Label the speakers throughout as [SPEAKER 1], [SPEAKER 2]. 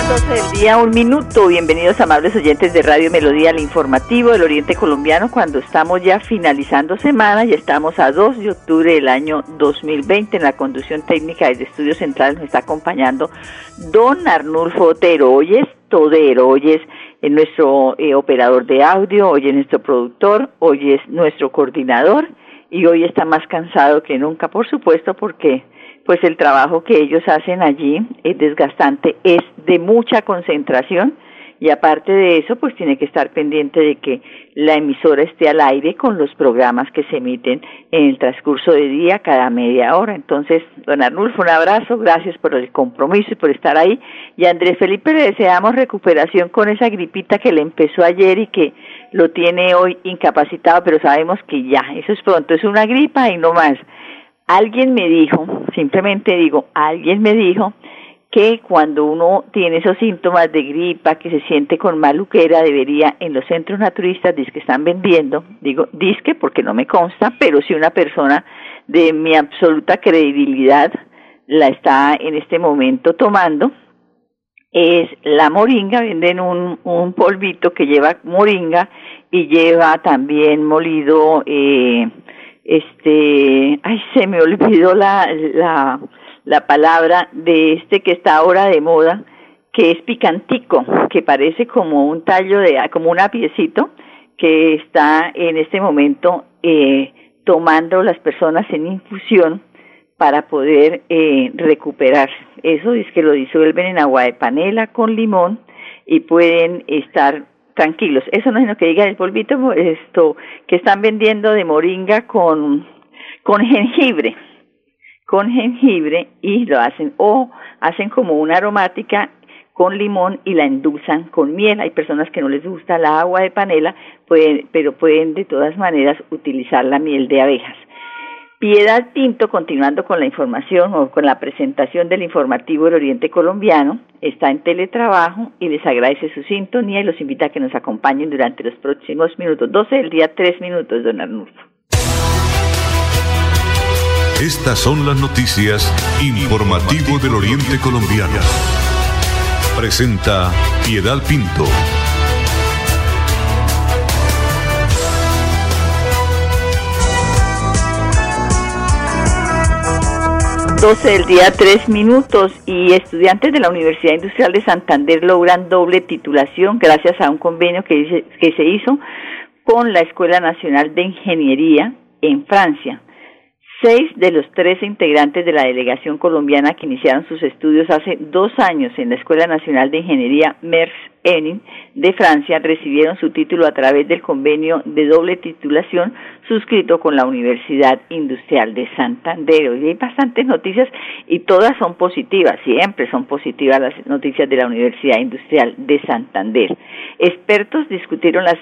[SPEAKER 1] Del día, un minuto. Bienvenidos amables oyentes de Radio Melodía, el informativo del Oriente Colombiano, cuando estamos ya finalizando semana y estamos a 2 de octubre del año 2020. En la conducción técnica desde Estudios Centrales nos está acompañando don Arnulfo Otero. Hoy es Todero, hoy es eh, nuestro eh, operador de audio, hoy es nuestro productor, hoy es nuestro coordinador y hoy está más cansado que nunca, por supuesto, porque pues el trabajo que ellos hacen allí es desgastante, es de mucha concentración y aparte de eso, pues tiene que estar pendiente de que la emisora esté al aire con los programas que se emiten en el transcurso de día cada media hora. Entonces, don Arnulfo, un abrazo, gracias por el compromiso y por estar ahí. Y a Andrés Felipe le deseamos recuperación con esa gripita que le empezó ayer y que lo tiene hoy incapacitado, pero sabemos que ya, eso es pronto, es una gripa y no más. Alguien me dijo, simplemente digo, alguien me dijo que cuando uno tiene esos síntomas de gripa, que se siente con maluquera, debería en los centros naturistas que están vendiendo, digo disque porque no me consta, pero si una persona de mi absoluta credibilidad la está en este momento tomando, es la moringa, venden un, un polvito que lleva moringa y lleva también molido eh, este, ay, se me olvidó la, la, la palabra de este que está ahora de moda, que es picantico, que parece como un tallo de, como un apiecito, que está en este momento eh, tomando las personas en infusión para poder eh, recuperar. Eso es que lo disuelven en agua de panela con limón y pueden estar tranquilos. Eso no es lo que diga el polvito, esto que están vendiendo de moringa con, con jengibre, con jengibre y lo hacen o hacen como una aromática con limón y la endulzan con miel. Hay personas que no les gusta la agua de panela, pueden, pero pueden de todas maneras utilizar la miel de abejas. Piedad Pinto, continuando con la información o con la presentación del informativo del Oriente Colombiano, está en teletrabajo y les agradece su sintonía y los invita a que nos acompañen durante los próximos minutos. 12 del día, 3 minutos, don Arnulfo.
[SPEAKER 2] Estas son las noticias informativo del Oriente Colombiano. Presenta Piedad Pinto.
[SPEAKER 1] 12 del día, 3 minutos y estudiantes de la Universidad Industrial de Santander logran doble titulación gracias a un convenio que, que se hizo con la Escuela Nacional de Ingeniería en Francia. Seis de los tres integrantes de la delegación colombiana que iniciaron sus estudios hace dos años en la Escuela Nacional de Ingeniería MERS Enin de Francia recibieron su título a través del convenio de doble titulación suscrito con la Universidad Industrial de Santander. Hoy hay bastantes noticias y todas son positivas, siempre son positivas las noticias de la Universidad Industrial de Santander. Expertos discutieron las,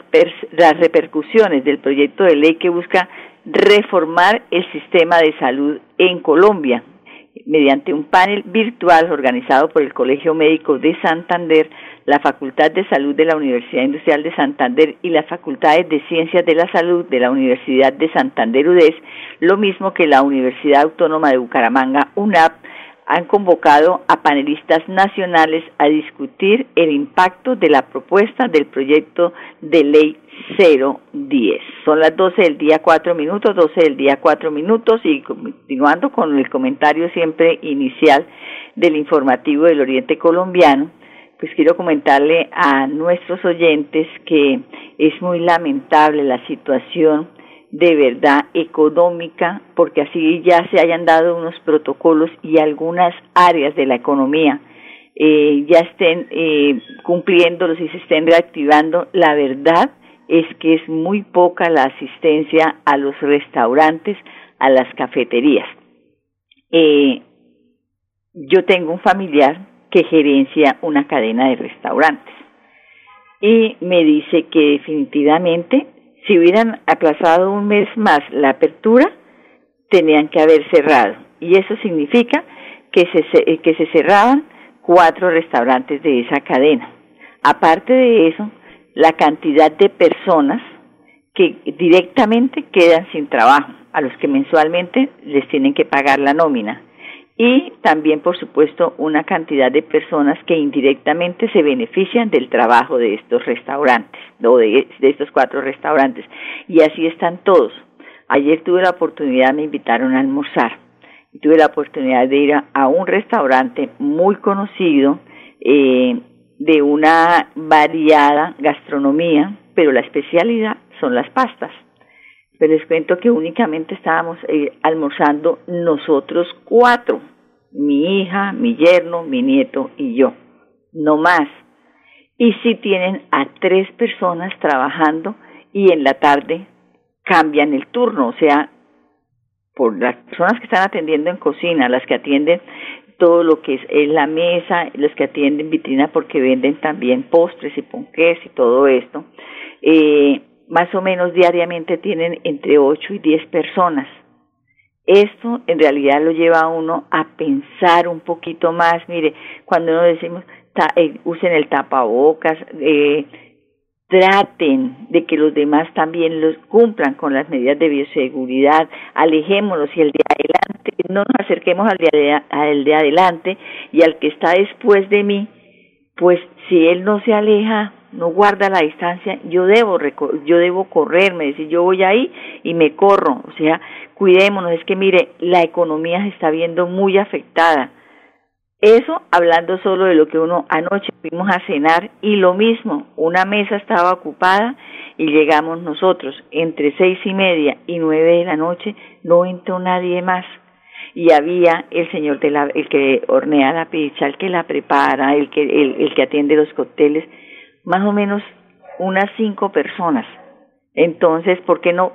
[SPEAKER 1] las repercusiones del proyecto de ley que busca reformar el sistema de salud en Colombia mediante un panel virtual organizado por el Colegio Médico de Santander, la Facultad de Salud de la Universidad Industrial de Santander y las Facultades de Ciencias de la Salud de la Universidad de Santander UDES, lo mismo que la Universidad Autónoma de Bucaramanga UNAP, han convocado a panelistas nacionales a discutir el impacto de la propuesta del proyecto de ley 010. Son las 12 del día 4 minutos, 12 del día 4 minutos y continuando con el comentario siempre inicial del informativo del Oriente Colombiano, pues quiero comentarle a nuestros oyentes que es muy lamentable la situación de verdad económica, porque así ya se hayan dado unos protocolos y algunas áreas de la economía eh, ya estén eh, cumpliéndolos y se estén reactivando. La verdad es que es muy poca la asistencia a los restaurantes, a las cafeterías. Eh, yo tengo un familiar que gerencia una cadena de restaurantes y me dice que definitivamente si hubieran aplazado un mes más la apertura, tenían que haber cerrado. Y eso significa que se, que se cerraban cuatro restaurantes de esa cadena. Aparte de eso, la cantidad de personas que directamente quedan sin trabajo, a los que mensualmente les tienen que pagar la nómina. Y también, por supuesto, una cantidad de personas que indirectamente se benefician del trabajo de estos restaurantes, o de, estos cuatro restaurantes. Y así están todos. Ayer tuve la oportunidad, me invitaron a almorzar tuve la oportunidad de ir a, un restaurante muy conocido eh, de una variada gastronomía, pero la especialidad son las pastas. Pero les cuento que únicamente estábamos eh, almorzando nosotros cuatro, mi hija, mi yerno, mi nieto y yo, no más. Y si tienen a tres personas trabajando y en la tarde cambian el turno, o sea, por las personas que están atendiendo en cocina, las que atienden todo lo que es, la mesa, los que atienden vitrina porque venden también postres y ponqués y todo esto, eh, más o menos diariamente tienen entre 8 y 10 personas. Esto en realidad lo lleva a uno a pensar un poquito más. Mire, cuando uno decimos eh, usen el tapabocas, eh, traten de que los demás también los cumplan con las medidas de bioseguridad, alejémonos y el de adelante, no nos acerquemos al de, al de adelante y al que está después de mí, pues si él no se aleja, no guarda la distancia, yo debo yo debo correrme, decir, yo voy ahí y me corro, o sea, cuidémonos, es que mire, la economía se está viendo muy afectada. Eso hablando solo de lo que uno anoche fuimos a cenar y lo mismo, una mesa estaba ocupada y llegamos nosotros entre seis y media y nueve de la noche, no entró nadie más. Y había el señor de la, el que hornea la pizza, el que la prepara, el que, el, el que atiende los cócteles, más o menos unas cinco personas. Entonces, ¿por qué no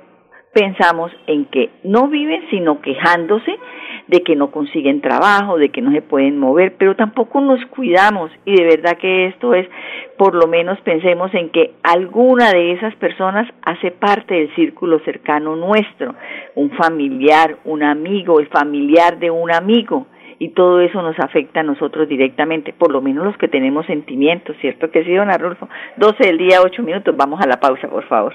[SPEAKER 1] pensamos en que no viven sino quejándose de que no consiguen trabajo, de que no se pueden mover, pero tampoco nos cuidamos y de verdad que esto es, por lo menos pensemos en que alguna de esas personas hace parte del círculo cercano nuestro, un familiar, un amigo, el familiar de un amigo y todo eso nos afecta a nosotros directamente, por lo menos los que tenemos sentimientos, ¿cierto que sí, don Arnulfo? 12 del día, 8 minutos, vamos a la pausa, por favor.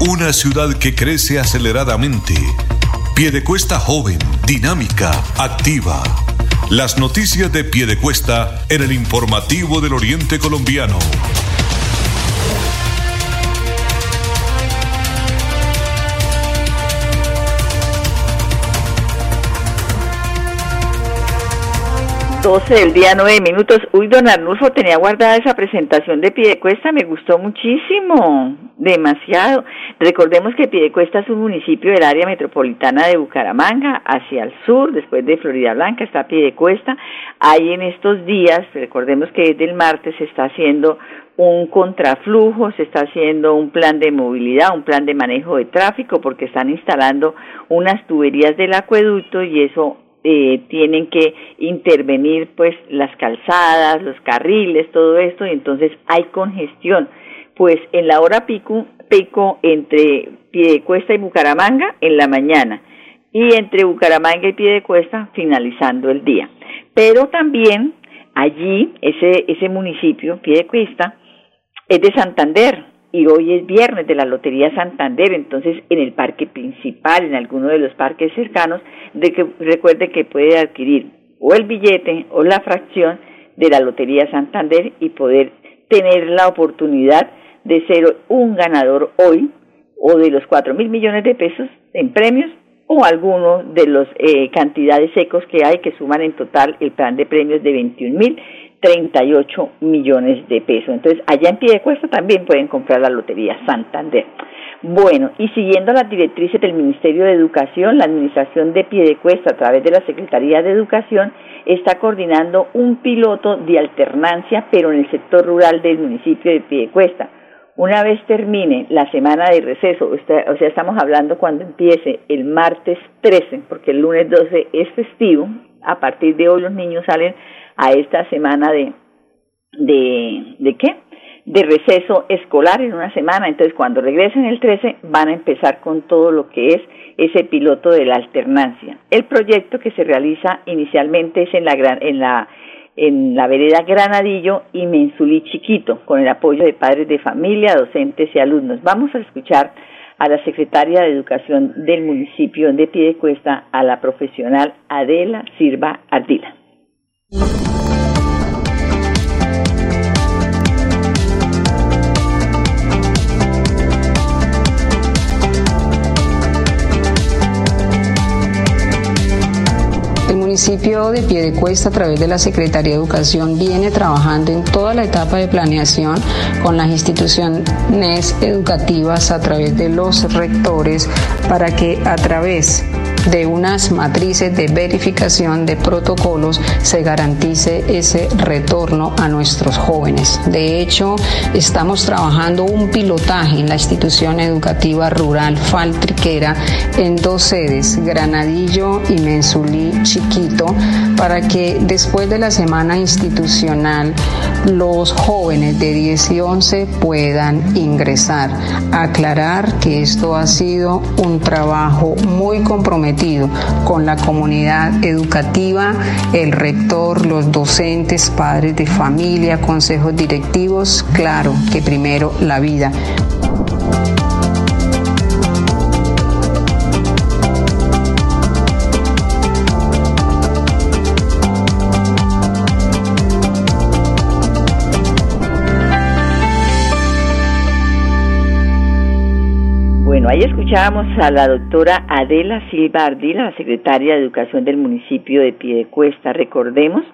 [SPEAKER 2] Una ciudad que crece aceleradamente. Piedecuesta joven, dinámica, activa. Las noticias de Piedecuesta en el informativo del Oriente Colombiano.
[SPEAKER 1] 12 del día, 9 minutos. Uy, don Arnulfo, tenía guardada esa presentación de Piedecuesta, me gustó muchísimo, demasiado. Recordemos que Piedecuesta es un municipio del área metropolitana de Bucaramanga, hacia el sur, después de Florida Blanca, está Piedecuesta. Ahí en estos días, recordemos que desde el martes se está haciendo un contraflujo, se está haciendo un plan de movilidad, un plan de manejo de tráfico, porque están instalando unas tuberías del acueducto y eso eh, tienen que intervenir pues las calzadas, los carriles, todo esto, y entonces hay congestión. Pues en la hora pico, pico entre Piedecuesta y Bucaramanga en la mañana y entre Bucaramanga y Piedecuesta finalizando el día. Pero también allí, ese, ese municipio, Piedecuesta, es de Santander, y hoy es viernes de la Lotería Santander, entonces en el parque principal, en alguno de los parques cercanos, de que recuerde que puede adquirir o el billete o la fracción de la Lotería Santander y poder tener la oportunidad de ser un ganador hoy o de los cuatro mil millones de pesos en premios o alguno de los eh, cantidades secos que hay que suman en total el plan de premios de 21 mil 38 millones de pesos. Entonces, allá en pie de cuesta también pueden comprar la Lotería Santander. Bueno, y siguiendo las directrices del Ministerio de Educación, la Administración de Piedecuesta, a través de la Secretaría de Educación, está coordinando un piloto de alternancia, pero en el sector rural del municipio de Piedecuesta. Una vez termine la semana de receso, o sea, estamos hablando cuando empiece el martes 13, porque el lunes 12 es festivo, a partir de hoy los niños salen a esta semana de, de, ¿de qué? de receso escolar en una semana, entonces cuando regresen el 13 van a empezar con todo lo que es ese piloto de la alternancia. El proyecto que se realiza inicialmente es en la en la en la vereda Granadillo y Mensulí Chiquito, con el apoyo de padres de familia, docentes y alumnos. Vamos a escuchar a la secretaria de Educación del municipio de Piedecuesta, a la profesional Adela Silva Ardila.
[SPEAKER 3] Municipio de Piedecuesta, a través de la Secretaría de Educación, viene trabajando en toda la etapa de planeación con las instituciones educativas a través de los rectores para que a través de unas matrices de verificación de protocolos se garantice ese retorno a nuestros jóvenes. De hecho, estamos trabajando un pilotaje en la institución educativa rural Faltriquera en dos sedes, Granadillo y Mensulí Chiquito, para que después de la semana institucional los jóvenes de 10 y 11 puedan ingresar. Aclarar que esto ha sido un trabajo muy comprometido con la comunidad educativa, el rector, los docentes, padres de familia, consejos directivos, claro que primero la vida.
[SPEAKER 1] Ahí escuchábamos a la doctora Adela Silva Ardila, la secretaria de Educación del municipio de Piedecuesta. Recordemos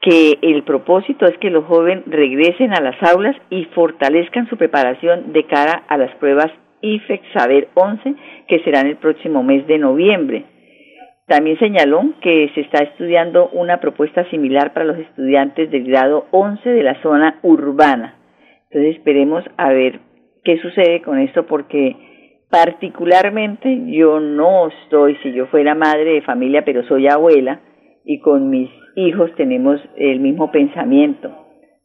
[SPEAKER 1] que el propósito es que los jóvenes regresen a las aulas y fortalezcan su preparación de cara a las pruebas IFEX Saber 11 que serán el próximo mes de noviembre. También señaló que se está estudiando una propuesta similar para los estudiantes del grado 11 de la zona urbana. Entonces esperemos a ver qué sucede con esto porque Particularmente yo no estoy, si yo fuera madre de familia, pero soy abuela y con mis hijos tenemos el mismo pensamiento.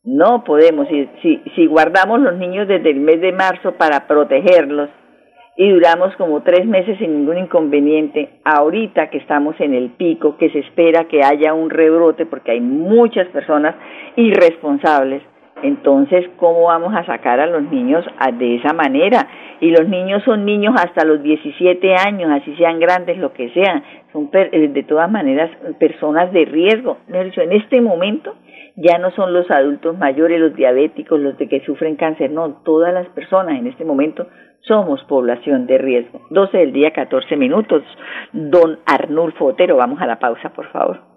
[SPEAKER 1] No podemos, si, si, guardamos los niños desde el mes de marzo para protegerlos y duramos como tres meses sin ningún inconveniente, ahorita que estamos en el pico, que se espera que haya un rebrote porque hay muchas personas irresponsables, entonces, ¿cómo vamos a sacar a los niños de esa manera? Y los niños son niños hasta los 17 años, así sean grandes, lo que sean. Son eh, de todas maneras personas de riesgo. En este momento ya no son los adultos mayores, los diabéticos, los de que sufren cáncer, no, todas las personas en este momento somos población de riesgo. 12 del día, 14 minutos. Don Arnulfo Otero, vamos a la pausa, por favor.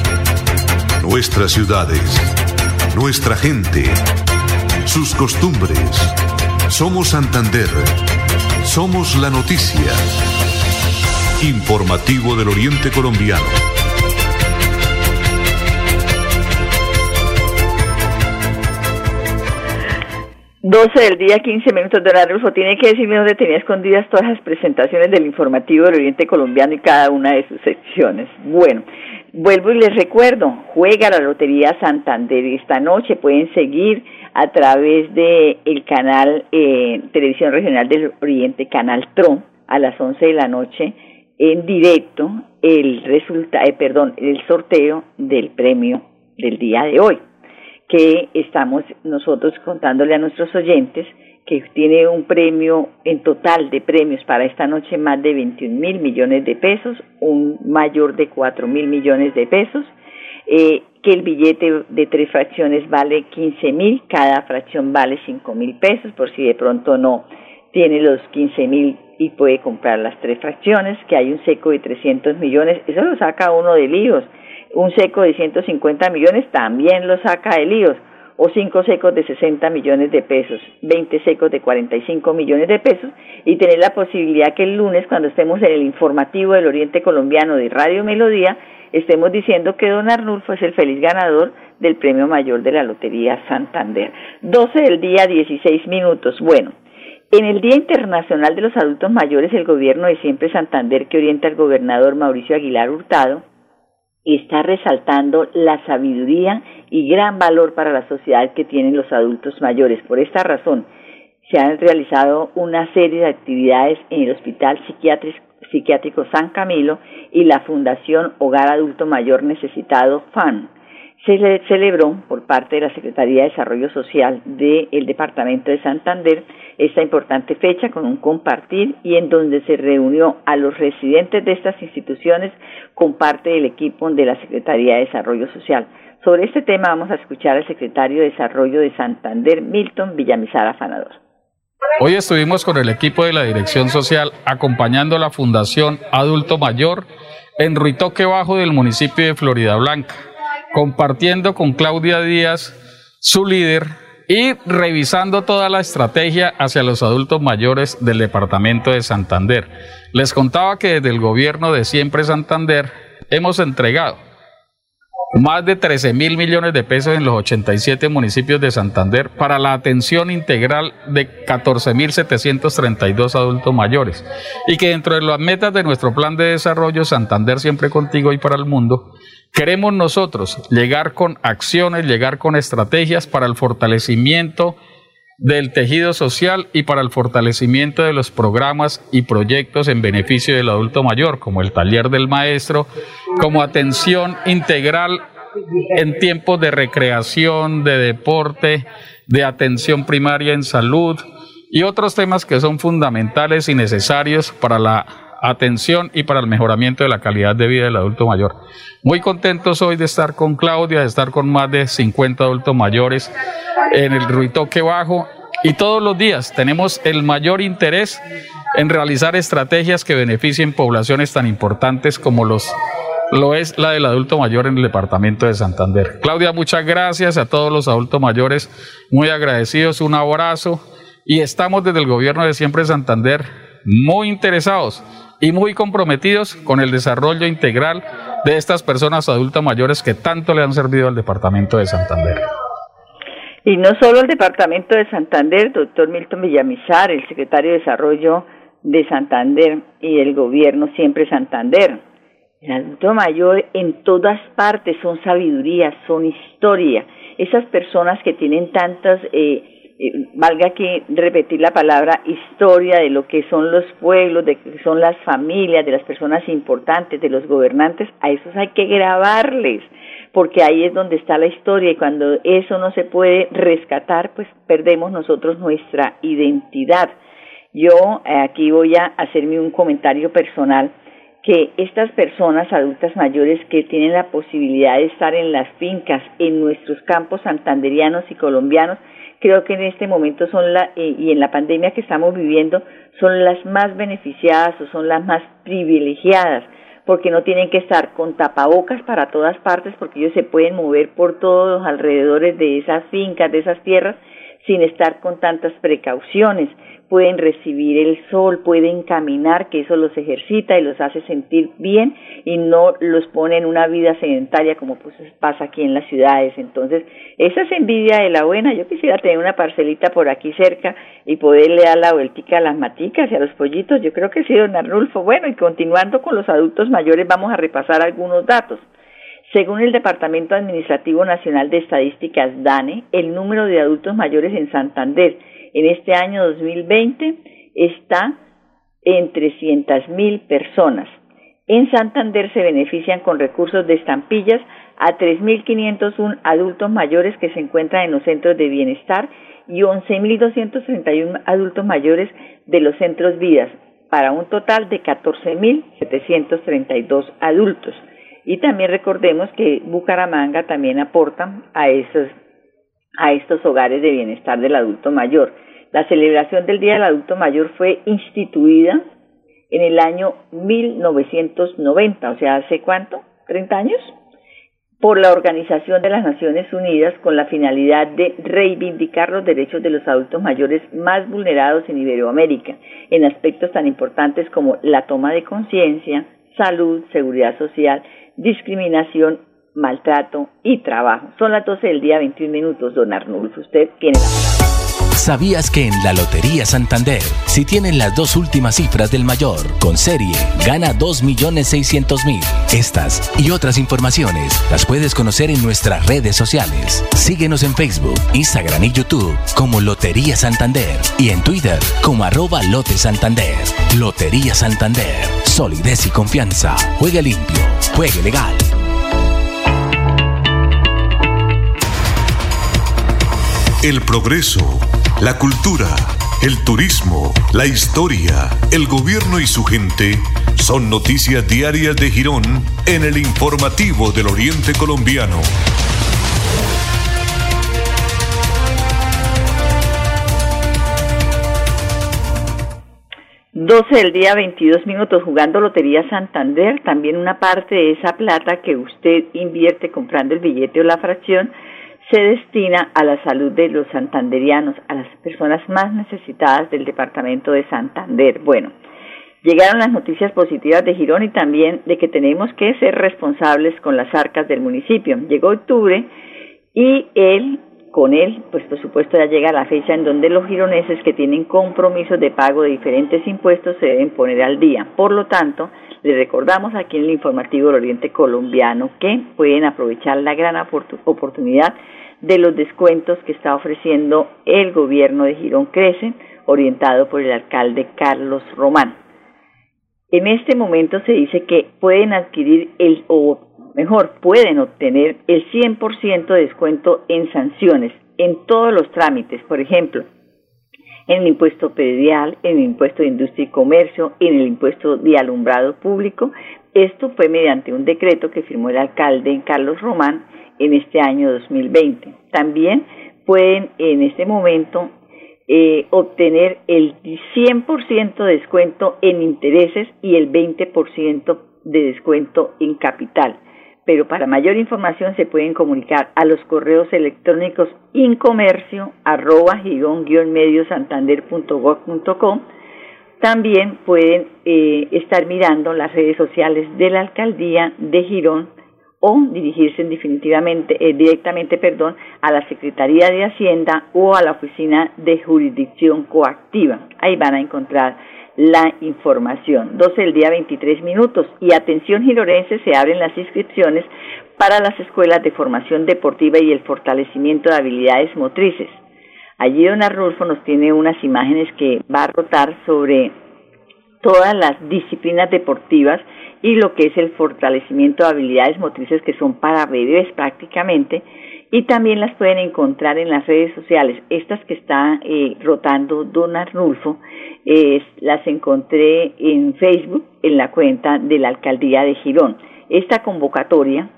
[SPEAKER 2] nuestras ciudades, nuestra gente, sus costumbres. Somos Santander. Somos la noticia. Informativo del Oriente Colombiano.
[SPEAKER 1] 12 del día, 15 minutos. Don Adolfo, tiene que decirme dónde tenía escondidas todas las presentaciones del informativo del Oriente Colombiano y cada una de sus secciones. Bueno, Vuelvo y les recuerdo, juega la Lotería Santander esta noche, pueden seguir a través de el canal eh, Televisión Regional del Oriente, Canal TRO, a las 11 de la noche, en directo, el resulta, eh, perdón, el sorteo del premio del día de hoy, que estamos nosotros contándole a nuestros oyentes que tiene un premio en total de premios para esta noche más de 21 mil millones de pesos, un mayor de 4 mil millones de pesos, eh, que el billete de tres fracciones vale 15 mil, cada fracción vale 5 mil pesos, por si de pronto no tiene los 15 mil y puede comprar las tres fracciones, que hay un seco de 300 millones, eso lo saca uno de líos, un seco de 150 millones también lo saca de líos, o cinco secos de 60 millones de pesos, 20 secos de 45 millones de pesos y tener la posibilidad que el lunes cuando estemos en el informativo del Oriente Colombiano de Radio Melodía estemos diciendo que don Arnulfo es el feliz ganador del premio mayor de la Lotería Santander. 12 del día, 16 minutos. Bueno, en el Día Internacional de los Adultos Mayores, el gobierno de Siempre Santander, que orienta al gobernador Mauricio Aguilar Hurtado, está resaltando la sabiduría y gran valor para la sociedad que tienen los adultos mayores. Por esta razón, se han realizado una serie de actividades en el Hospital Psiquiátrico San Camilo y la Fundación Hogar Adulto Mayor Necesitado FAN se le celebró por parte de la Secretaría de Desarrollo Social del Departamento de Santander esta importante fecha con un compartir y en donde se reunió a los residentes de estas instituciones con parte del equipo de la Secretaría de Desarrollo Social. Sobre este tema vamos a escuchar al secretario de Desarrollo de Santander, Milton Villamizar Afanador.
[SPEAKER 4] Hoy estuvimos con el equipo de la Dirección Social acompañando a la Fundación Adulto Mayor en Ruitoque Bajo del municipio de Florida Blanca compartiendo con Claudia Díaz, su líder, y revisando toda la estrategia hacia los adultos mayores del departamento de Santander. Les contaba que desde el gobierno de Siempre Santander hemos entregado más de 13 mil millones de pesos en los 87 municipios de Santander para la atención integral de 14 mil 732 adultos mayores y que dentro de las metas de nuestro plan de desarrollo Santander siempre contigo y para el mundo Queremos nosotros llegar con acciones, llegar con estrategias para el fortalecimiento del tejido social y para el fortalecimiento de los programas y proyectos en beneficio del adulto mayor, como el taller del maestro, como atención integral en tiempos de recreación, de deporte, de atención primaria en salud y otros temas que son fundamentales y necesarios para la atención y para el mejoramiento de la calidad de vida del adulto mayor. Muy contentos hoy de estar con Claudia, de estar con más de 50 adultos mayores en el Ruitoque Bajo y todos los días tenemos el mayor interés en realizar estrategias que beneficien poblaciones tan importantes como los lo es la del adulto mayor en el departamento de Santander. Claudia, muchas gracias a todos los adultos mayores, muy agradecidos, un abrazo y estamos desde el gobierno de siempre Santander muy interesados y muy comprometidos con el desarrollo integral de estas personas adultas mayores que tanto le han servido al Departamento de Santander.
[SPEAKER 1] Y no solo el Departamento de Santander, doctor Milton Villamizar, el secretario de Desarrollo de Santander y el gobierno siempre Santander. El adulto mayor en todas partes son sabiduría, son historia. Esas personas que tienen tantas eh, valga que repetir la palabra historia de lo que son los pueblos, de que son las familias, de las personas importantes, de los gobernantes, a esos hay que grabarles, porque ahí es donde está la historia y cuando eso no se puede rescatar, pues perdemos nosotros nuestra identidad. Yo eh, aquí voy a hacerme un comentario personal que estas personas adultas mayores que tienen la posibilidad de estar en las fincas, en nuestros campos santanderianos y colombianos, creo que en este momento son la, eh, y en la pandemia que estamos viviendo, son las más beneficiadas o son las más privilegiadas, porque no tienen que estar con tapabocas para todas partes, porque ellos se pueden mover por todos los alrededores de esas fincas, de esas tierras, sin estar con tantas precauciones pueden recibir el sol, pueden caminar, que eso los ejercita y los hace sentir bien y no los pone en una vida sedentaria como pues pasa aquí en las ciudades. Entonces, esa es envidia de la buena. Yo quisiera tener una parcelita por aquí cerca y poderle dar la vueltica a las maticas y a los pollitos. Yo creo que sí, don Arnulfo. Bueno, y continuando con los adultos mayores, vamos a repasar algunos datos. Según el Departamento Administrativo Nacional de Estadísticas, DANE, el número de adultos mayores en Santander en este año 2020 está en 300.000 personas. En Santander se benefician con recursos de estampillas a 3.501 adultos mayores que se encuentran en los centros de bienestar y 11.231 adultos mayores de los centros vidas, para un total de 14.732 adultos. Y también recordemos que Bucaramanga también aporta a esos a estos hogares de bienestar del adulto mayor. La celebración del Día del Adulto Mayor fue instituida en el año 1990, o sea, ¿hace cuánto? ¿30 años? por la Organización de las Naciones Unidas con la finalidad de reivindicar los derechos de los adultos mayores más vulnerados en Iberoamérica, en aspectos tan importantes como la toma de conciencia, salud, seguridad social, discriminación, maltrato y trabajo. Son las 12 del día, 21 minutos, don Arnulfo. Usted tiene la palabra.
[SPEAKER 5] ¿Sabías que en la Lotería Santander, si tienen las dos últimas cifras del mayor con serie, gana 2.600.000? Estas y otras informaciones las puedes conocer en nuestras redes sociales. Síguenos en Facebook, Instagram y YouTube como Lotería Santander y en Twitter como arroba Lote Santander. Lotería Santander, solidez y confianza. Juegue limpio, juegue legal.
[SPEAKER 2] El progreso la cultura, el turismo, la historia, el gobierno y su gente son noticias diarias de Girón en el informativo del Oriente Colombiano.
[SPEAKER 1] 12 del día, 22 minutos jugando Lotería Santander. También una parte de esa plata que usted invierte comprando el billete o la fracción se destina a la salud de los santanderianos, a las personas más necesitadas del departamento de Santander. Bueno, llegaron las noticias positivas de Girón y también de que tenemos que ser responsables con las arcas del municipio. Llegó octubre y él, con él, pues por supuesto ya llega la fecha en donde los gironeses que tienen compromisos de pago de diferentes impuestos se deben poner al día. Por lo tanto, les recordamos aquí en el informativo del Oriente Colombiano que pueden aprovechar la gran oportunidad de los descuentos que está ofreciendo el gobierno de Girón Crece, orientado por el alcalde Carlos Román. En este momento se dice que pueden adquirir el, o mejor, pueden obtener el 100% de descuento en sanciones en todos los trámites, por ejemplo, en el impuesto predial, en el impuesto de industria y comercio, en el impuesto de alumbrado público. Esto fue mediante un decreto que firmó el alcalde Carlos Román en este año 2020. También pueden en este momento eh, obtener el 100% de descuento en intereses y el 20% de descuento en capital. Pero para mayor información se pueden comunicar a los correos electrónicos incomercio arroba También pueden eh, estar mirando las redes sociales de la alcaldía de Girón o dirigirse definitivamente, eh, directamente perdón, a la Secretaría de Hacienda o a la Oficina de Jurisdicción Coactiva. Ahí van a encontrar la información. 12 del día 23 minutos. Y atención girorense, se abren las inscripciones para las escuelas de formación deportiva y el fortalecimiento de habilidades motrices. Allí don Arnulfo nos tiene unas imágenes que va a rotar sobre todas las disciplinas deportivas y lo que es el fortalecimiento de habilidades motrices que son para bebés prácticamente y también las pueden encontrar en las redes sociales. Estas que está eh, rotando Don Arnulfo, las encontré en Facebook en la cuenta de la Alcaldía de Girón. Esta convocatoria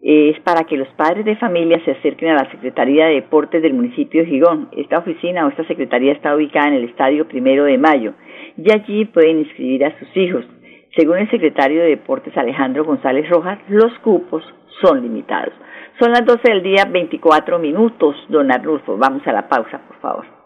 [SPEAKER 1] es para que los padres de familia se acerquen a la Secretaría de Deportes del municipio de Girón. Esta oficina o esta secretaría está ubicada en el Estadio Primero de Mayo y allí pueden inscribir a sus hijos. Según el secretario de Deportes Alejandro González Rojas, los cupos son limitados. Son las 12 del día, 24 minutos, don Arnulfo. Vamos a la pausa, por favor.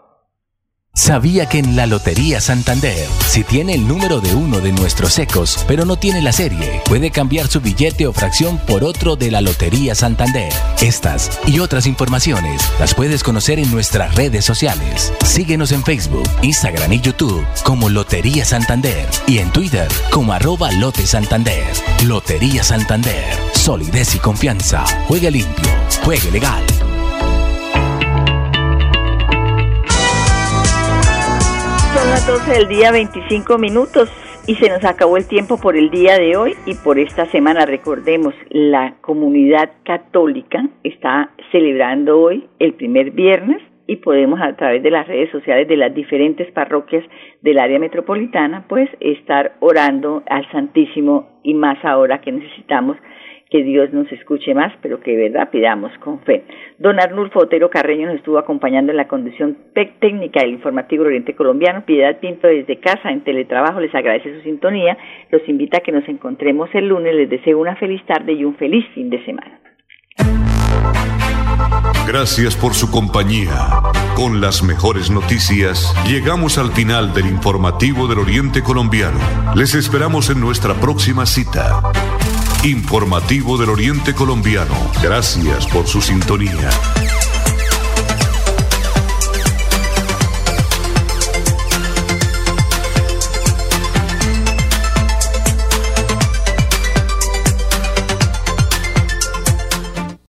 [SPEAKER 5] ¿Sabía que en la Lotería Santander, si tiene el número de uno de nuestros secos, pero no tiene la serie, puede cambiar su billete o fracción por otro de la Lotería Santander? Estas y otras informaciones las puedes conocer en nuestras redes sociales. Síguenos en Facebook, Instagram y YouTube como Lotería Santander y en Twitter como arroba Lote Santander. Lotería Santander solidez y confianza. Juegue limpio, juegue legal.
[SPEAKER 1] Son las 12 del día, 25 minutos. Y se nos acabó el tiempo por el día de hoy y por esta semana. Recordemos, la comunidad católica está celebrando hoy el primer viernes y podemos a través de las redes sociales de las diferentes parroquias del área metropolitana, pues estar orando al Santísimo y más ahora que necesitamos que Dios nos escuche más, pero que de verdad pidamos con fe. Don Arnulfo Otero Carreño nos estuvo acompañando en la condición técnica del informativo Oriente Colombiano. Piedad Pinto desde casa en teletrabajo les agradece su sintonía. Los invita a que nos encontremos el lunes. Les deseo una feliz tarde y un feliz fin de semana.
[SPEAKER 2] Gracias por su compañía. Con las mejores noticias, llegamos al final del informativo del Oriente Colombiano. Les esperamos en nuestra próxima cita. Informativo del Oriente Colombiano. Gracias por su sintonía.